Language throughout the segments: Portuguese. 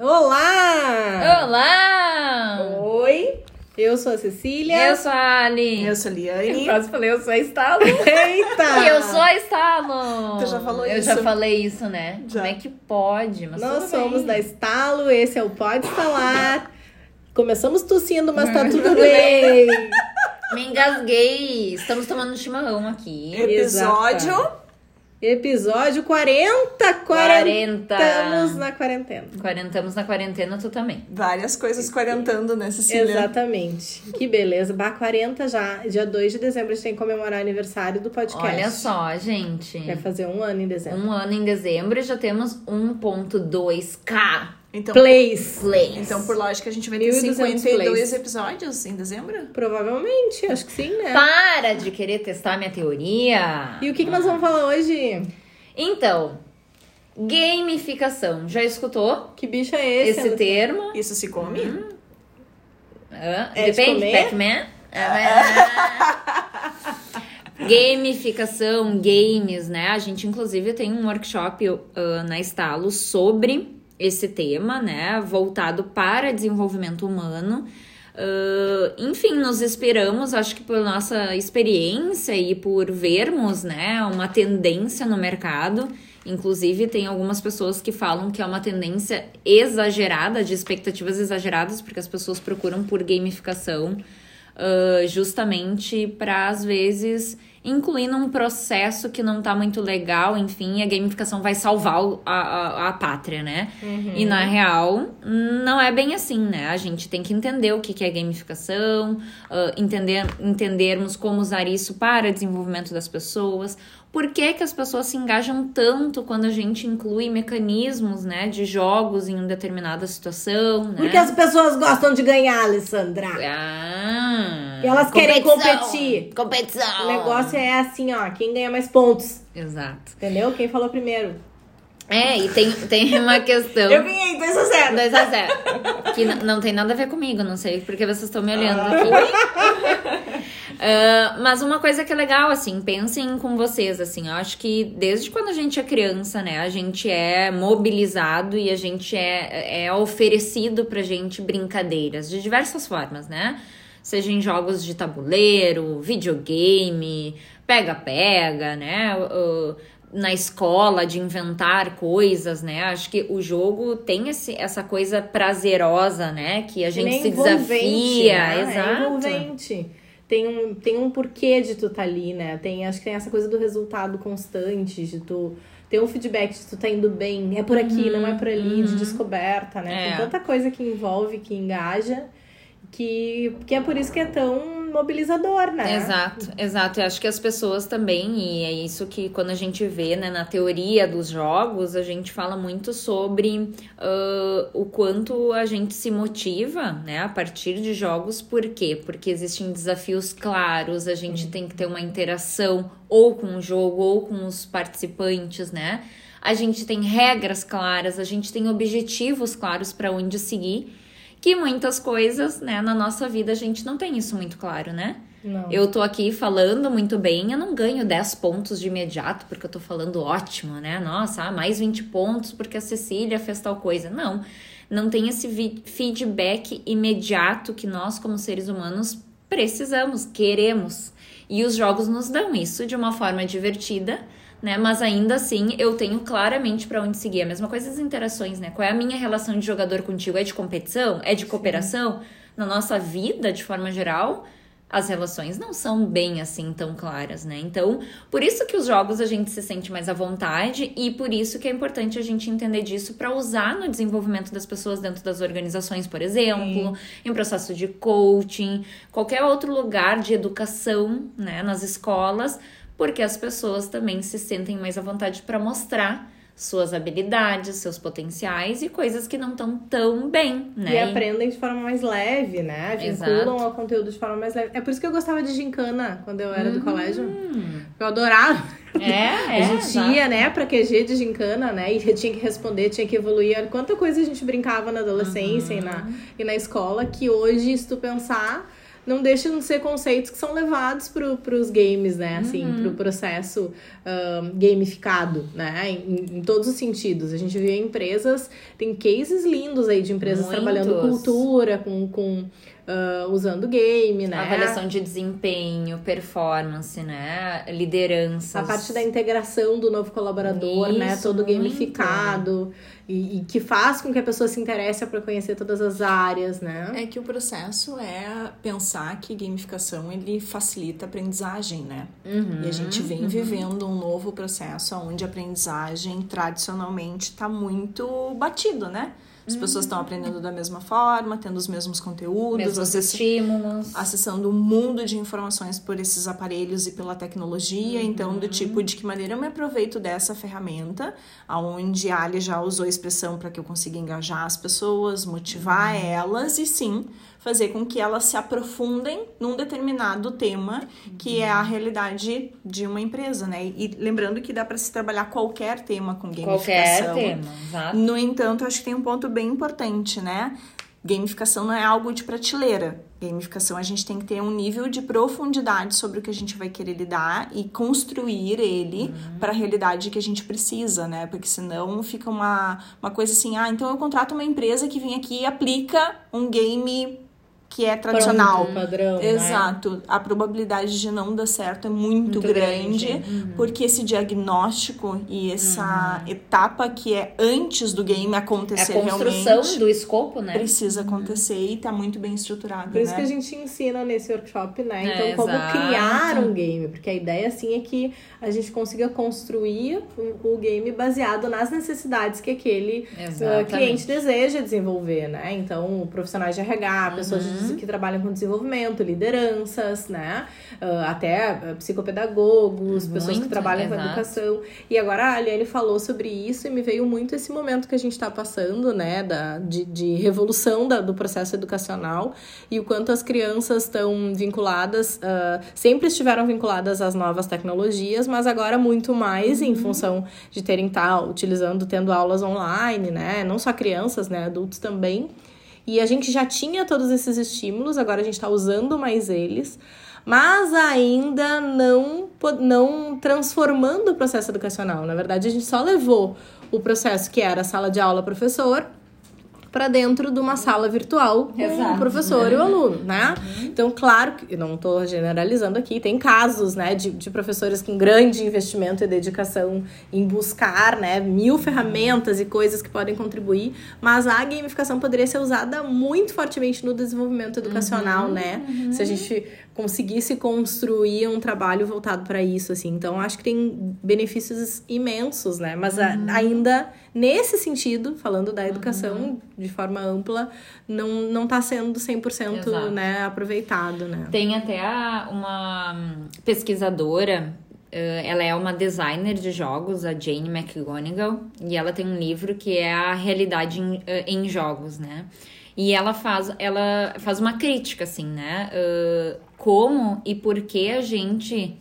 Olá! Olá! Oi, eu sou a Cecília. Eu sou a Ali. Eu sou a Liane. quase falei, eu sou a Estalo. Eita! E eu sou a Estalo. Tu já falou eu isso? Eu já falei isso, né? Já. Como é que pode? Mas Nós somos bem. da Estalo, esse é o Pode Falar. Começamos tossindo, mas tá tudo bem. Me engasguei. Estamos tomando chimarrão aqui. Episódio. Episódio 40. 40. Estamos na quarentena. Quarentamos na quarentena, tu também. Várias coisas quarentando, né, Cecília? Exatamente. Que beleza. Bah, 40 já. Dia 2 de dezembro a gente tem que comemorar o aniversário do podcast. Olha só, gente. Vai fazer um ano em dezembro. Um ano em dezembro e já temos 1.2k Então, Plays. plays. então, por lógica, a gente vai ter 1.200 52 plays. episódios em dezembro? Provavelmente, acho que sim, né? Para de querer testar minha teoria. E o que, que nós vamos falar hoje? Então, gamificação. Já escutou Que bicho é esse? esse termo? Isso se come? Hã? É de Depende, comer? Pac-Man? Ah, Gamificação, games, né? A gente, inclusive, tem um workshop ah, na Estalo sobre esse tema, né? Voltado para desenvolvimento humano. Ah, enfim, nos inspiramos, acho que por nossa experiência e por vermos, né, uma tendência no mercado. Inclusive, tem algumas pessoas que falam que é uma tendência exagerada, de expectativas exageradas, porque as pessoas procuram por gamificação ah, justamente para, às vezes, incluir num processo que não tá muito legal, enfim, a gamificação vai salvar a, a, a pátria, né? E na real, não é bem assim, né? A gente tem que entender o que, que é gamificação, ah, entender, entendermos como usar isso para desenvolvimento das pessoas, por que, que as pessoas se engajam tanto quando a gente inclui mecanismos, né, de jogos em uma determinada situação, né? Porque as pessoas gostam de ganhar, Alessandra. Ah, E elas querem competir. Competição. O negócio é assim, ó, quem ganha mais pontos. Exato. Entendeu? Quem falou primeiro. É, e tem, tem uma questão. Eu ganhei 2 a 0. 2 a 0 Que n- não tem nada a ver comigo, não sei porque vocês estão me olhando Ah. aqui. Ah, mas uma coisa que é legal, assim, pensem com vocês, assim, eu acho que desde quando a gente é criança, né, a gente é mobilizado e a gente é, é oferecido pra gente brincadeiras de diversas formas, né? Seja em jogos de tabuleiro, videogame, pega-pega, né? ah, na escola de inventar coisas, né? Acho que o jogo tem esse, essa coisa prazerosa, né? Que a gente Nem se desafia. né? É Exato. envolvente. Tem um, tem um porquê de tu tá ali, né? Tem, acho que tem essa coisa do resultado constante, de tu ter um feedback de tu tá indo bem, é por aqui, não é por ali, de descoberta, né? Uhum. É. Tem tanta coisa que envolve, que engaja, que, que é por isso que é tão mobilizador, né? Exato, exato. Eu acho que as pessoas também, e é isso que quando a gente vê né, na teoria dos jogos, a gente fala muito sobre ah, o quanto a gente se motiva né, a partir de jogos. Por quê? Porque existem desafios claros, a gente tem que ter uma interação ou com o jogo ou com os participantes, né? A gente tem regras claras, a gente tem objetivos claros para onde seguir. Que muitas coisas, né, na nossa vida a gente não tem isso muito claro, né? Não. Eu tô aqui falando muito bem, eu não ganho 10 pontos de imediato porque eu tô falando ótimo, né? Nossa, ah, mais 20 pontos porque a Cecília fez tal coisa. Não, não tem esse feedback imediato que nós, como seres humanos, precisamos, queremos. E os jogos nos dão isso de uma forma divertida, né? Mas ainda assim eu tenho claramente pra onde seguir. A mesma coisa as interações, né? Qual é a minha relação de jogador contigo? É de competição? É de cooperação? Na nossa vida, de forma geral, as relações não são bem assim tão claras, né? Então, por isso que os jogos a gente se sente mais à vontade e por isso que é importante a gente entender disso para usar no desenvolvimento das pessoas dentro das organizações, por exemplo, em processo de coaching, qualquer outro lugar de educação, né, nas escolas, porque as pessoas também se sentem mais à vontade para mostrar suas habilidades, seus potenciais e coisas que não estão tão bem, né? E aprendem de forma mais leve, né? Vinculam Exato. ao conteúdo de forma mais leve. É por isso que eu gostava de gincana quando eu era do Hum. colégio. Eu adorava. É, é. a gente exato. ia, né, pra QG de gincana, né? E tinha que responder, tinha que evoluir. Olha Quanta coisa a gente brincava na adolescência e, na, e na escola que hoje, se tu pensar, não deixam de ser conceitos que são levados para os games, né? Assim, Uhum. para o processo ahn, gamificado, né? Em, em todos os sentidos. A gente vê empresas, tem cases lindos aí de empresas Muitos. trabalhando cultura, com, com ah, usando game, né? Avaliação de desempenho, performance, né? Lideranças. A parte da integração do novo colaborador, né? Isso, Todo muito. gamificado. E, e que faz com que a pessoa se interesse para conhecer todas as áreas, né? É que o processo é pensar que gamificação ele facilita a aprendizagem, né? Uhum, E a gente vem vivendo um novo processo onde a aprendizagem tradicionalmente está muito batido, né? As pessoas estão aprendendo da mesma forma, tendo os mesmos conteúdos, Mesmos estímulos. acessando um mundo de informações por esses aparelhos e pela tecnologia. Então, Uhum. do tipo, de que maneira eu me aproveito dessa ferramenta, aonde a Ali já usou a expressão para que eu consiga engajar as pessoas, motivar Uhum. elas e sim fazer com que elas se aprofundem num determinado tema que é a realidade de uma empresa, né? E lembrando que dá para se trabalhar qualquer tema com gamificação. Qualquer tema, exato. No entanto, acho que tem um ponto bem importante, né? Gamificação não é algo de prateleira. Gamificação a gente tem que ter um nível de profundidade sobre o que a gente vai querer lidar e construir ele para a realidade que a gente precisa, né? Porque senão fica uma, uma coisa assim, ah, então eu contrato uma empresa que vem aqui e aplica um game que é tradicional. Pronto, padrão, né? Exato. A probabilidade de não dar certo é muito, Muito grande, grande. Uhum. porque esse diagnóstico e essa etapa que é antes do game É a acontecer construção realmente do escopo, né? precisa acontecer e tá muito bem estruturado, Por isso né? que a gente ensina nesse workshop, né? É, Então, como exato. criar um game. Porque a ideia, assim, é que a gente consiga construir o, o game baseado nas necessidades que aquele uh, cliente deseja desenvolver, né? Então, profissionais de RH, pessoas Uhum. de- que trabalham com desenvolvimento, lideranças, né? Uh, até uh, psicopedagogos, pessoas que Muito, trabalham com exato. educação. E agora a Aliane falou sobre isso e me veio muito esse momento que a gente está passando, né? Da, de, de revolução da- do processo educacional e o quanto as crianças estão vinculadas, ah, sempre estiveram vinculadas às novas tecnologias, mas agora muito mais em função de terem estar utilizando, tendo aulas online, né? Não só crianças, né? Adultos também. E a gente já tinha todos esses estímulos, agora a gente está usando mais eles, mas ainda não, não transformando o processo educacional. Na verdade, a gente só levou o processo que era sala de aula professor para dentro de uma sala virtual com Exato. o professor e o aluno, né? Então, claro que não estou generalizando aqui, tem casos, né, de, de professores com grande investimento e dedicação em buscar, né, mil ferramentas e coisas que podem contribuir, mas a gamificação poderia ser usada muito fortemente no desenvolvimento educacional, né? Se a gente conseguisse construir um trabalho voltado para isso, assim. Então, acho que tem benefícios imensos, né? Mas a- ainda nesse sentido, falando da educação de forma ampla, não, não tá sendo 100% Exato. né, aproveitado, né? Tem até uma hum, pesquisadora, eh, ela é uma designer de jogos, a Jane McGonigal, e ela tem um livro que é a realidade em, eh, em jogos, né? E ela faz, ela faz uma crítica, assim, né? Eh, como e por que a gente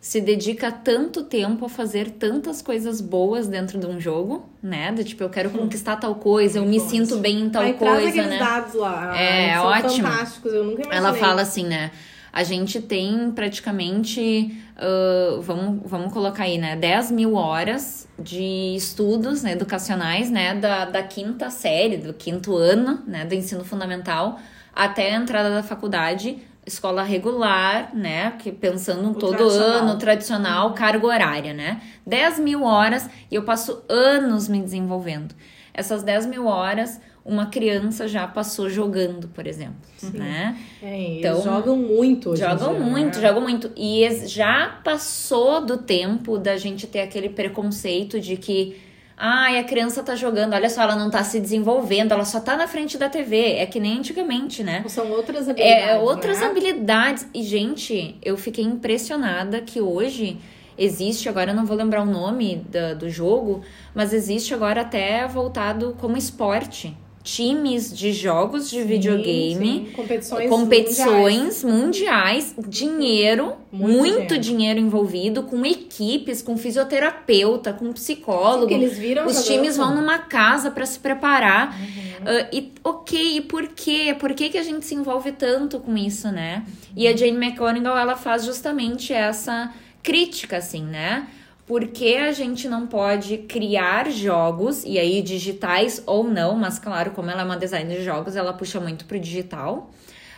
se dedica tanto tempo a fazer tantas coisas boas dentro de um jogo, né? Do tipo, eu quero conquistar tal coisa, eu me sinto bem em tal Aí traz coisa, aqueles né? dados lá. É, são ótimo. fantásticos, eu nunca imaginei. Ela fala assim, né? A gente tem praticamente, ah, vamos, vamos colocar aí, né? 10 mil horas de estudos né, educacionais, né? Da, da quinta série, do quinto ano, né? Do ensino fundamental, até a entrada da faculdade, escola regular, né? Que pensando em todo tradicional. ano, tradicional, carga horária, né? 10 mil horas e eu passo anos me desenvolvendo. Essas 10 mil horas, uma criança já passou jogando, por exemplo, né? É, Então, jogam muito hoje Jogam dia, muito, né? jogam muito. E já passou do tempo da gente ter aquele preconceito de que. Ai, a criança tá jogando, olha só, ela não tá se desenvolvendo, ela só tá na frente da TV. É que nem antigamente, né? São outras habilidades, É, outras né? habilidades. E, gente, eu fiquei impressionada que hoje existe, agora eu não vou lembrar o nome da- do jogo, mas existe agora até voltado como esporte. Times de jogos de sim, videogame, sim. competições, competições mundiais. mundiais, dinheiro, muito, muito dinheiro. dinheiro. envolvido, com equipes, com fisioterapeuta, com psicólogo. Sim, eles viram Os times vão numa casa para se preparar. Uhum. Uh, e ok, e por quê? Por que, que a gente se envolve tanto com isso, né? Uhum. E a Jane McGonigal, ela faz justamente essa crítica, assim, né? Por que a gente não pode criar jogos, e aí digitais ou não, mas claro, como ela é uma designer de jogos, ela puxa muito pro digital,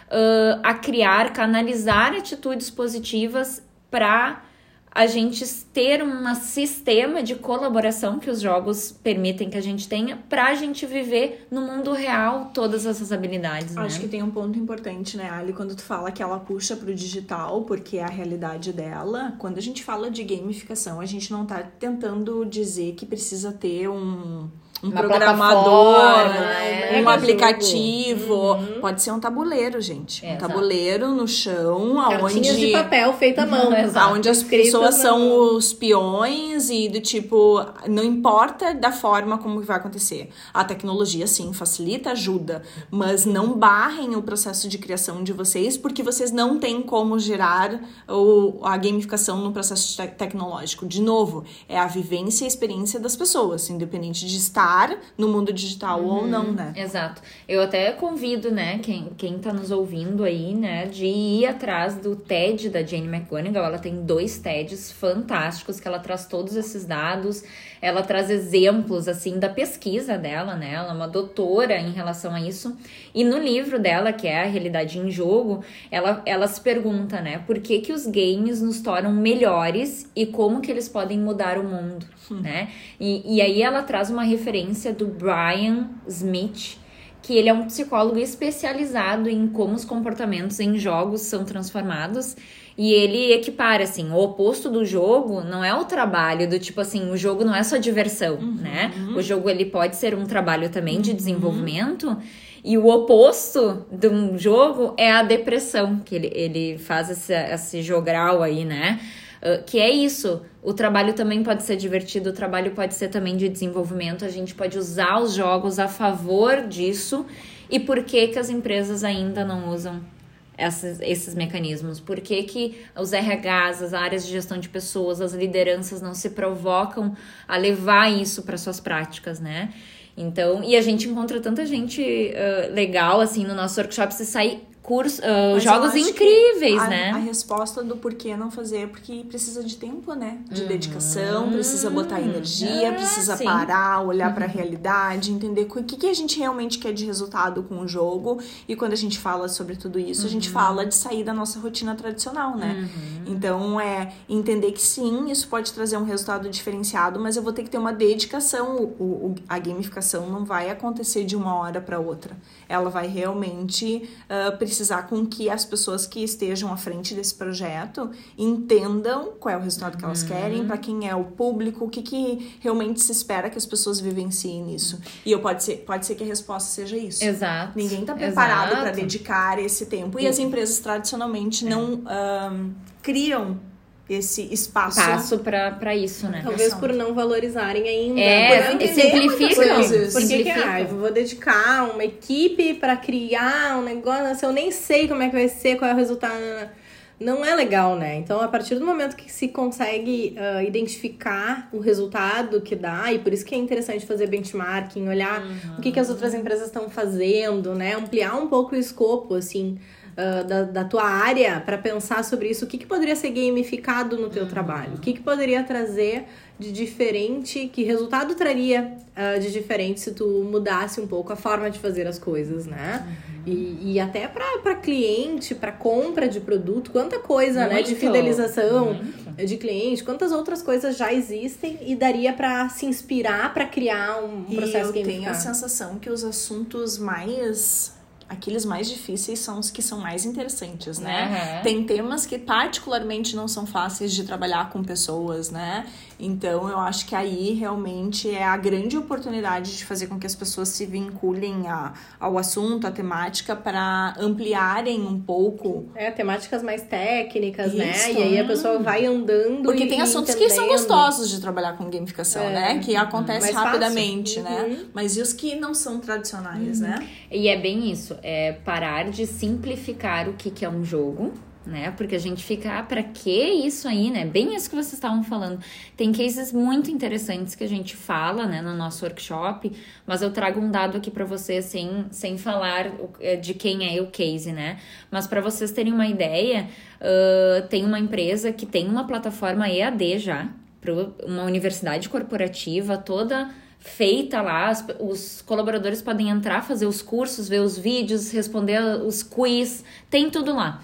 uh, a criar, canalizar atitudes positivas para a gente ter um sistema de colaboração que os jogos permitem que a gente tenha para a gente viver no mundo real todas essas habilidades. Acho né? que tem um ponto importante, né, Ali, quando tu fala que ela puxa para o digital, porque é a realidade dela. Quando a gente fala de gamificação, a gente não está tentando dizer que precisa ter um um uma programador, né? um aplicativo. Uhum. Pode ser um tabuleiro, gente. É, um tabuleiro no chão, aonde de papel feita à mão, aonde as pessoas são os peões e do tipo não importa da forma como vai acontecer. A tecnologia sim facilita, ajuda, mas não barrem o processo de criação de vocês porque vocês não têm como gerar o, a gamificação no processo te tecnológico. De novo, é a vivência e a experiência das pessoas, independente de estar estar no mundo digital uhum, ou não, né? Exato. Eu até convido, né, quem, quem tá nos ouvindo aí, né, de ir atrás do TED da Jane McGonigal. Ela tem dois TEDs fantásticos que ela traz todos esses dados, ela traz exemplos, assim, da pesquisa dela, né? Ela é uma doutora em relação a isso. E no livro dela, que é A Realidade em Jogo, ela, ela se pergunta, né, por que que os games nos tornam melhores e como que eles podem mudar o mundo, hum. né? E, e aí ela traz uma referência do Brian Smith, que ele é um psicólogo especializado em como os comportamentos em jogos são transformados. E ele equipara, assim, o oposto do jogo não é o trabalho, do tipo assim, o jogo não é só diversão, uhum. né? O jogo, ele pode ser um trabalho também de uhum. desenvolvimento. E o oposto de um jogo é a depressão, que ele, ele faz esse, esse jogral aí, né? Uh, que é isso. O trabalho também pode ser divertido, o trabalho pode ser também de desenvolvimento. A gente pode usar os jogos a favor disso. E por que, que as empresas ainda não usam esses, esses mecanismos? Por que, que os RHs, as áreas de gestão de pessoas, as lideranças não se provocam a levar isso para suas práticas, né? Então, e a gente encontra tanta gente uh, legal assim no nosso workshop, você sai curso, uh, jogos incríveis, a, né? A resposta do porquê não fazer é porque precisa de tempo, né? De uhum. dedicação, precisa botar energia, é, precisa sim. parar, olhar uhum. para a realidade, entender o que, que a gente realmente quer de resultado com o jogo. E quando a gente fala sobre tudo isso, uhum. a gente uhum. fala de sair da nossa rotina tradicional, né? Uhum. Então é entender que sim, isso pode trazer um resultado diferenciado, mas eu vou ter que ter uma dedicação. O, o a gamificação não vai acontecer de uma hora para outra. Ela vai realmente uh, precisar com que as pessoas que estejam à frente desse projeto entendam qual é o resultado que elas uhum. querem, para quem é o público, o que, que realmente se espera que as pessoas vivenciem nisso. E eu pode ser, pode ser que a resposta seja isso. Exato. Ninguém está preparado para dedicar esse tempo. E as empresas tradicionalmente é. não um, criam esse espaço. Espaço para isso, né? Talvez por não valorizarem ainda. É, por simplificam. Por que, que ah, eu vou dedicar uma equipe para criar um negócio, eu nem sei como é que vai ser, qual é o resultado. Não é legal, né? Então, a partir do momento que se consegue uh, identificar o resultado que dá, e por isso que é interessante fazer benchmarking, olhar uhum. o que, que as outras empresas estão fazendo, né? Ampliar um pouco o escopo, assim uh, da, da tua área para pensar sobre isso. O que, que poderia ser gamificado no teu uhum. trabalho? O que, que poderia trazer de diferente? Que resultado traria uh, de diferente se tu mudasse um pouco a forma de fazer as coisas, né? Uhum. E, e até para cliente, para compra de produto, quanta coisa, Muito. né? De fidelização Muito. de cliente, quantas outras coisas já existem e daria para se inspirar para criar um processo e eu tenho a sensação que os assuntos mais aqueles mais difíceis são os que são mais interessantes, né? Uhum. Tem temas que particularmente não são fáceis de trabalhar com pessoas, né? Então, eu acho que aí realmente é a grande oportunidade de fazer com que as pessoas se vinculem a, ao assunto, à temática, para ampliarem um pouco. É, temáticas mais técnicas, né? Isso. né? E aí a pessoa vai andando. Porque tem assuntos entendendo. que são gostosos de trabalhar com gamificação, é. né? Que acontece rapidamente, né? uhum. Mas e os que não são tradicionais, uhum. né? E é bem isso, é parar de simplificar o que, que é um jogo né? Porque a gente fica, ah, pra que isso aí, né? Bem isso que vocês estavam falando. Tem cases muito interessantes que a gente fala, né, no nosso workshop, mas eu trago um dado aqui para vocês sem, sem falar é, de quem é o case, né? Mas para vocês terem uma ideia, uh, tem uma empresa que tem uma plataforma EAD já, uma universidade corporativa toda feita lá, os colaboradores podem entrar, fazer os cursos, ver os vídeos, responder os quiz, tem tudo lá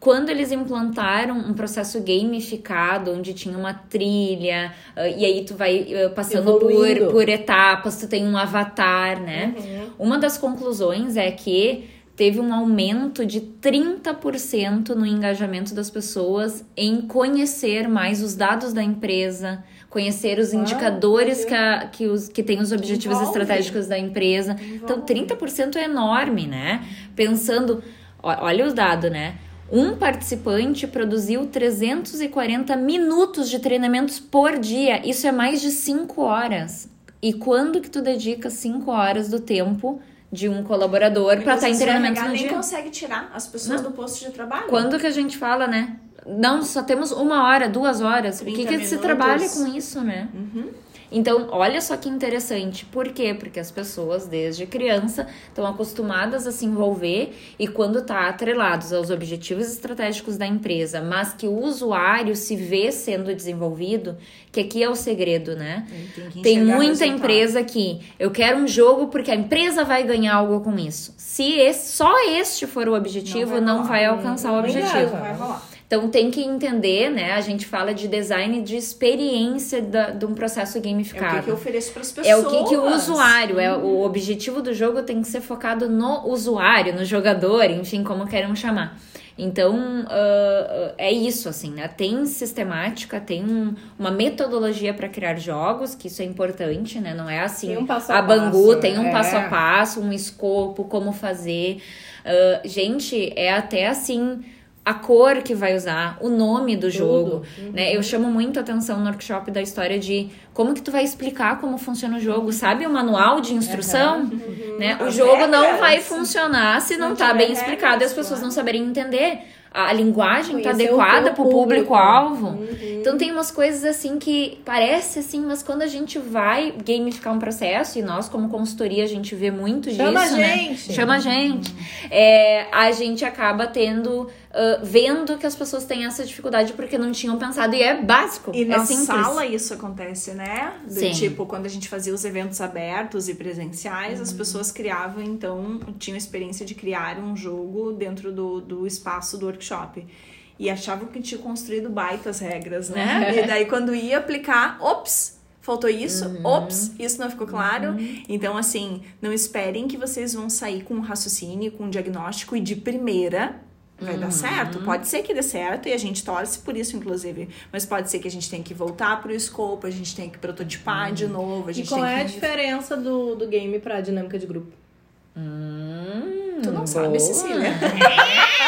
quando eles implantaram um processo gamificado, onde tinha uma trilha, uh, e aí tu vai uh, passando por, por etapas, tu tem um avatar, né? Uhum. Uma das conclusões é que teve um aumento de 30% no engajamento das pessoas em conhecer mais os dados da empresa, conhecer os indicadores que, a, que, os, que tem os objetivos Envolve. estratégicos da empresa. Então, Envolve. Então, 30% é enorme, né? Pensando, olha o dado, né? Um participante produziu 340 minutos de treinamentos por dia. Isso é mais de 5 horas. E quando que tu dedica 5 horas do tempo de um colaborador para estar tá em treinamento no nem dia? consegue tirar as pessoas Não. do posto de trabalho. Quando que a gente fala, né? Não, só temos uma hora, duas horas. O que, que se trabalha com isso, né? Uhum. Então, olha só que interessante. Por quê? Porque as pessoas, desde criança, estão acostumadas a se envolver e quando está atrelados aos objetivos estratégicos da empresa, mas que o usuário se vê sendo desenvolvido, que aqui é o segredo, né? Tem, Tem muita empresa que eu quero um jogo porque a empresa vai ganhar algo com isso. Se esse, só este for o objetivo, não vai, não vai alcançar o objetivo. Vai rolar. Então tem que entender, né? A gente fala de design de experiência da, de um processo gamificado. É o que, que eu ofereço para as pessoas. É o que, que o usuário, é o objetivo do jogo tem que ser focado no usuário, no jogador, enfim, como queiram chamar. Então, uh, é isso, assim, né? Tem sistemática, tem um, uma metodologia para criar jogos, que isso é importante, né? Não é assim, um passo a, a Bangu passo, tem um é. passo a passo, um escopo, como fazer. Uh, gente, é até assim a cor que vai usar, o nome do Tudo. jogo, uhum. né? Eu chamo muito a atenção no workshop da história de como que tu vai explicar como funciona o jogo, sabe o manual de instrução, uhum. né? O jogo não vai funcionar se não, não tá bem explicado e as pessoas não saberem entender a linguagem está adequada para o público-alvo. Uhum. Então tem umas coisas assim que parece assim, mas quando a gente vai gamificar um processo, e nós, como consultoria, a gente vê muito Chama disso, a né? gente. né? Chama a gente. É, a gente acaba tendo uh, vendo que as pessoas têm essa dificuldade porque não tinham pensado. E é básico. E é na simples. sala isso acontece, né? Do Sim. tipo, quando a gente fazia os eventos abertos e presenciais, uhum. as pessoas criavam, então, tinham a experiência de criar um jogo dentro do, do espaço do workshop e achavam que tinha construído baitas regras, né? e daí quando ia aplicar, ops, faltou isso, uhum. ops, isso não ficou claro. Uhum. Então, assim, não esperem que vocês vão sair com um raciocínio, com um diagnóstico e de primeira vai uhum. dar certo. Pode ser que dê certo e a gente torce por isso, inclusive. Mas pode ser que a gente tenha que voltar pro escopo, a gente tem que prototipar uhum. de novo. A gente e qual é a diferença do, do game pra dinâmica de grupo? Hum, tu não boa. sabe, Cecília.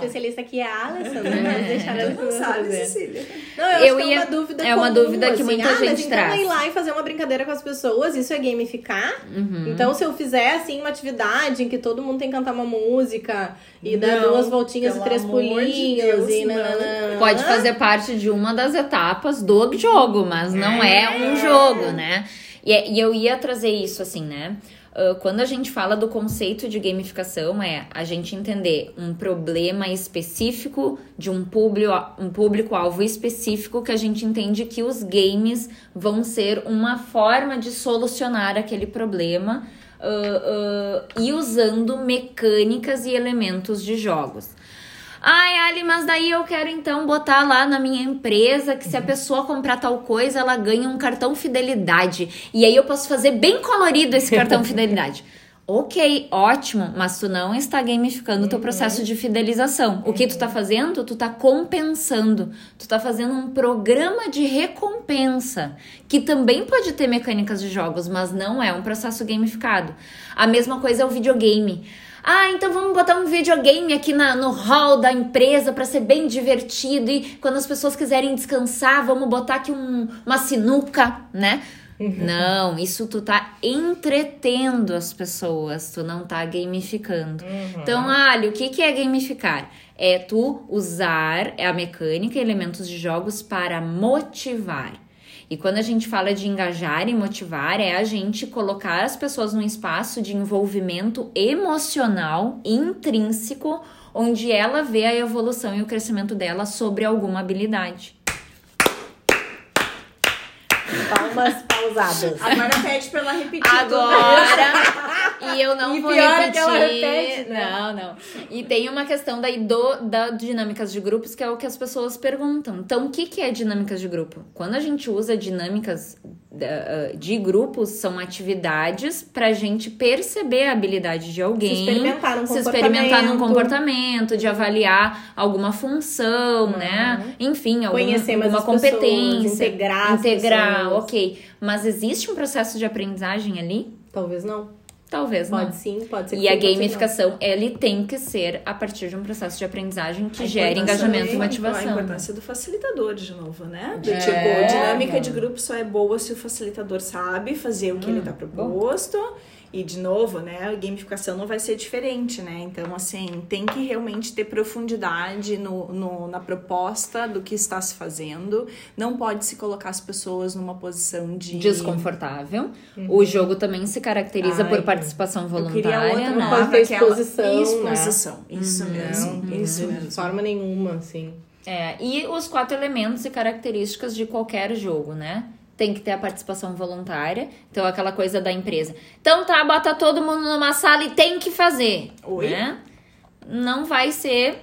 especialista aqui é a Alison, né? Mas deixar ela não sabe, Cecília. Não, eu, eu acho ia... é uma dúvida É uma comum, dúvida que assim, muita ah, gente mas traz. Então ir lá e fazer uma brincadeira com as pessoas, isso é gamificar? Uhum. Então se eu fizer, assim, uma atividade em que todo mundo tem que cantar uma música e não, dar duas voltinhas e três pulinhos de Deus, e nananã. Pode fazer parte de uma das etapas do jogo, mas não é, é um jogo, né? E, é, e eu ia trazer isso, assim, né? Uh, quando a gente fala do conceito de gamificação, é a gente entender um problema específico de um público, um público-alvo específico que a gente entende que os games vão ser uma forma de solucionar aquele problema uh, uh, e usando mecânicas e elementos de jogos. Ai, Ali, mas daí eu quero então botar lá na minha empresa que se a pessoa comprar tal coisa, ela ganha um cartão fidelidade. E aí eu posso fazer bem colorido esse cartão fidelidade. Ok, ótimo, mas tu não está gamificando o teu processo de fidelização. O que tu tá fazendo? Tu tá compensando. Tu tá fazendo um programa de recompensa, que também pode ter mecânicas de jogos, mas não é um processo gamificado. A mesma coisa é o videogame. Ah, então vamos botar um videogame aqui na, no hall da empresa para ser bem divertido e quando as pessoas quiserem descansar, vamos botar aqui um, uma sinuca, né? Não, isso tu tá entretendo as pessoas, tu não tá gamificando. Uhum. Então, Ali, o que, que é gamificar? É tu usar a mecânica e elementos de jogos para motivar. E quando a gente fala de engajar e motivar, é a gente colocar as pessoas num espaço de envolvimento emocional intrínseco, onde ela vê a evolução e o crescimento dela sobre alguma habilidade. Palmas pausadas. Agora pede pra ela repetir. Agora, e eu não E vou pior é repetir. que ela repete, né? Não, não. E tem uma questão daí do, da dinâmicas de grupos, que é o que as pessoas perguntam. Então, o que, que é dinâmicas de grupo? Quando a gente usa dinâmicas da- de grupos, são atividades pra gente perceber a habilidade de alguém. Se experimentar num se experimentar num comportamento. comportamento, de avaliar alguma função, né? Enfim, algum, Conhecer mais alguma as pessoas, competência. integrar Integrar, ok. Mas existe um processo de aprendizagem ali? Talvez não. Talvez Pode não. sim, pode ser que E a sim, não. gamificação, ele tem que ser a partir de um processo de aprendizagem que A gere engajamento e A motivação. importância do facilitador, de novo, né? De, É. tipo, dinâmica de grupo só é boa se o facilitador sabe fazer o que ele tá proposto. E, de novo, né, a gamificação não vai ser diferente, né? Então, assim, tem que realmente ter profundidade no, no- na proposta do que está se fazendo. Não pode se colocar as pessoas numa posição de... Desconfortável. O jogo também se caracteriza Ai, por participação Eu queria voluntária, outra né? Pode ter aquela- exposição, né? Exposição, isso mesmo, Não, isso de mesmo. forma nenhuma, assim. É, e os quatro elementos e características de qualquer jogo, né? Tem que ter a participação voluntária. Então, aquela coisa da empresa. Então tá, bota todo mundo numa sala e tem que fazer. Oi? Né? Não vai ser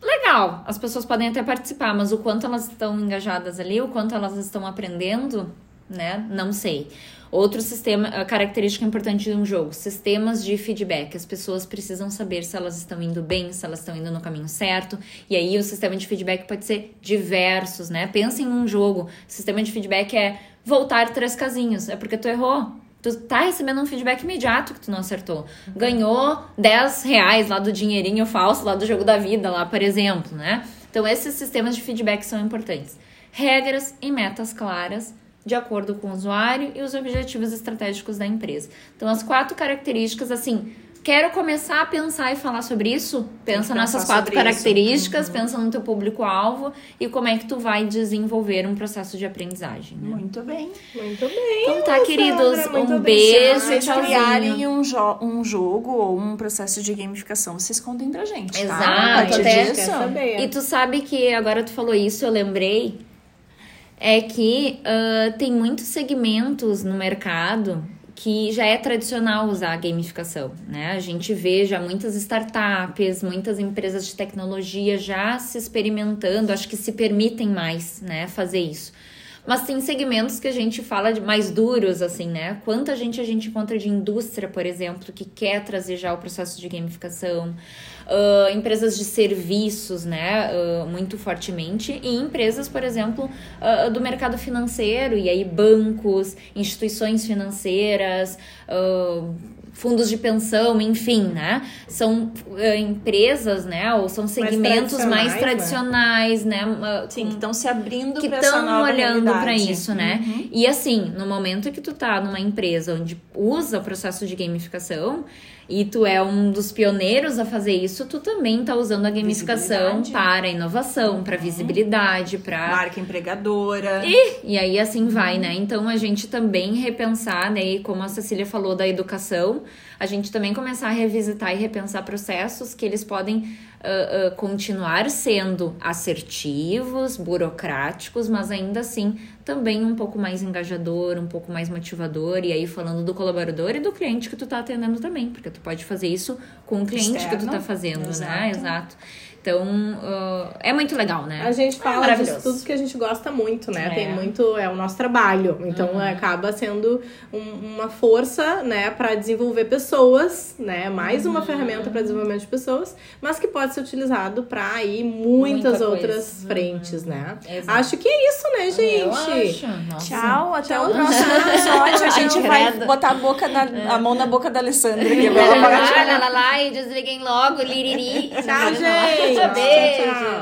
legal. As pessoas podem até participar, mas o quanto elas estão engajadas ali, o quanto elas estão aprendendo, né? Não sei. Outro sistema, característica importante de um jogo, sistemas de feedback. As pessoas precisam saber se elas estão indo bem, se elas estão indo no caminho certo. E aí o sistema de feedback pode ser diversos, né? Pensa em um jogo. Sistema de feedback é voltar três casinhos. É porque tu errou. Tu tá recebendo um feedback imediato que tu não acertou. Ganhou 10 reais lá do dinheirinho falso, lá do jogo da vida, lá, por exemplo, né? Então, esses sistemas de feedback são importantes. Regras e metas claras de acordo com o usuário e os objetivos estratégicos da empresa. Então, as quatro características, assim, quero começar a pensar e falar sobre isso? Pensa nessas quatro características, pensa no teu público-alvo e como é que tu vai desenvolver um processo de aprendizagem, né? Muito bem. Muito bem. Então tá, queridos, um bem. beijo, Se vocês criarem um, jo um jogo ou um processo de gamificação, vocês contem pra gente, tá? Exato, A partir até- disso. E tu sabe que agora tu falou isso, eu lembrei, é que ah, tem muitos segmentos no mercado que já é tradicional usar a gamificação, né? A gente vê já muitas startups, muitas empresas de tecnologia já se experimentando, acho que se permitem mais, né, fazer isso. Mas tem segmentos que a gente fala de mais duros, assim, né? Quanta gente a gente encontra de indústria, por exemplo, que quer trazer já o processo de gamificação. Ah, empresas de serviços, né? ah, muito fortemente. E empresas, por exemplo, ah, do mercado financeiro. E aí, bancos, instituições financeiras, fundos de pensão, enfim, né? São ah, empresas, né? Ou são segmentos mais tradicionais, né? tradicionais, né? Ah, Sim, que estão se abrindo que estão olhando para isso, né? Uhum. E assim, no momento que tu tá numa empresa onde usa o processo de gamificação e tu é um dos pioneiros a fazer isso, tu também tá usando a gamificação para inovação, para visibilidade, para Marca empregadora. e aí assim vai, né? Então a gente também repensar, né? E como a Cecília falou da educação, a gente também começar a revisitar e repensar processos que eles podem ah, ah, continuar sendo assertivos, burocráticos, mas ainda assim também um pouco mais engajador, um pouco mais motivador. E aí falando do colaborador e do cliente que tu tá atendendo também, porque tu pode fazer isso com o cliente que tu Externo. tá fazendo, né? Exato. Então, uh, é muito legal, né? A gente É fala maravilhoso. disso tudo que a gente gosta muito, né? É. Tem muito, é o nosso trabalho. Então acaba sendo um- uma força, né, para desenvolver pessoas, né? Mais uma ferramenta para desenvolvimento de pessoas, mas que pode ser utilizado para aí muitas Muita outras coisa. frentes, né? Exato. Acho que é isso, né, gente? Tchau, até Tchau. o próximo episódio. A gente vai Credo. botar a, boca na, a mão na boca da Alessandra lá, lá, lá, lá, e desliguem logo, liriri. Tchau, gente. Beijo. Tchau, tchau.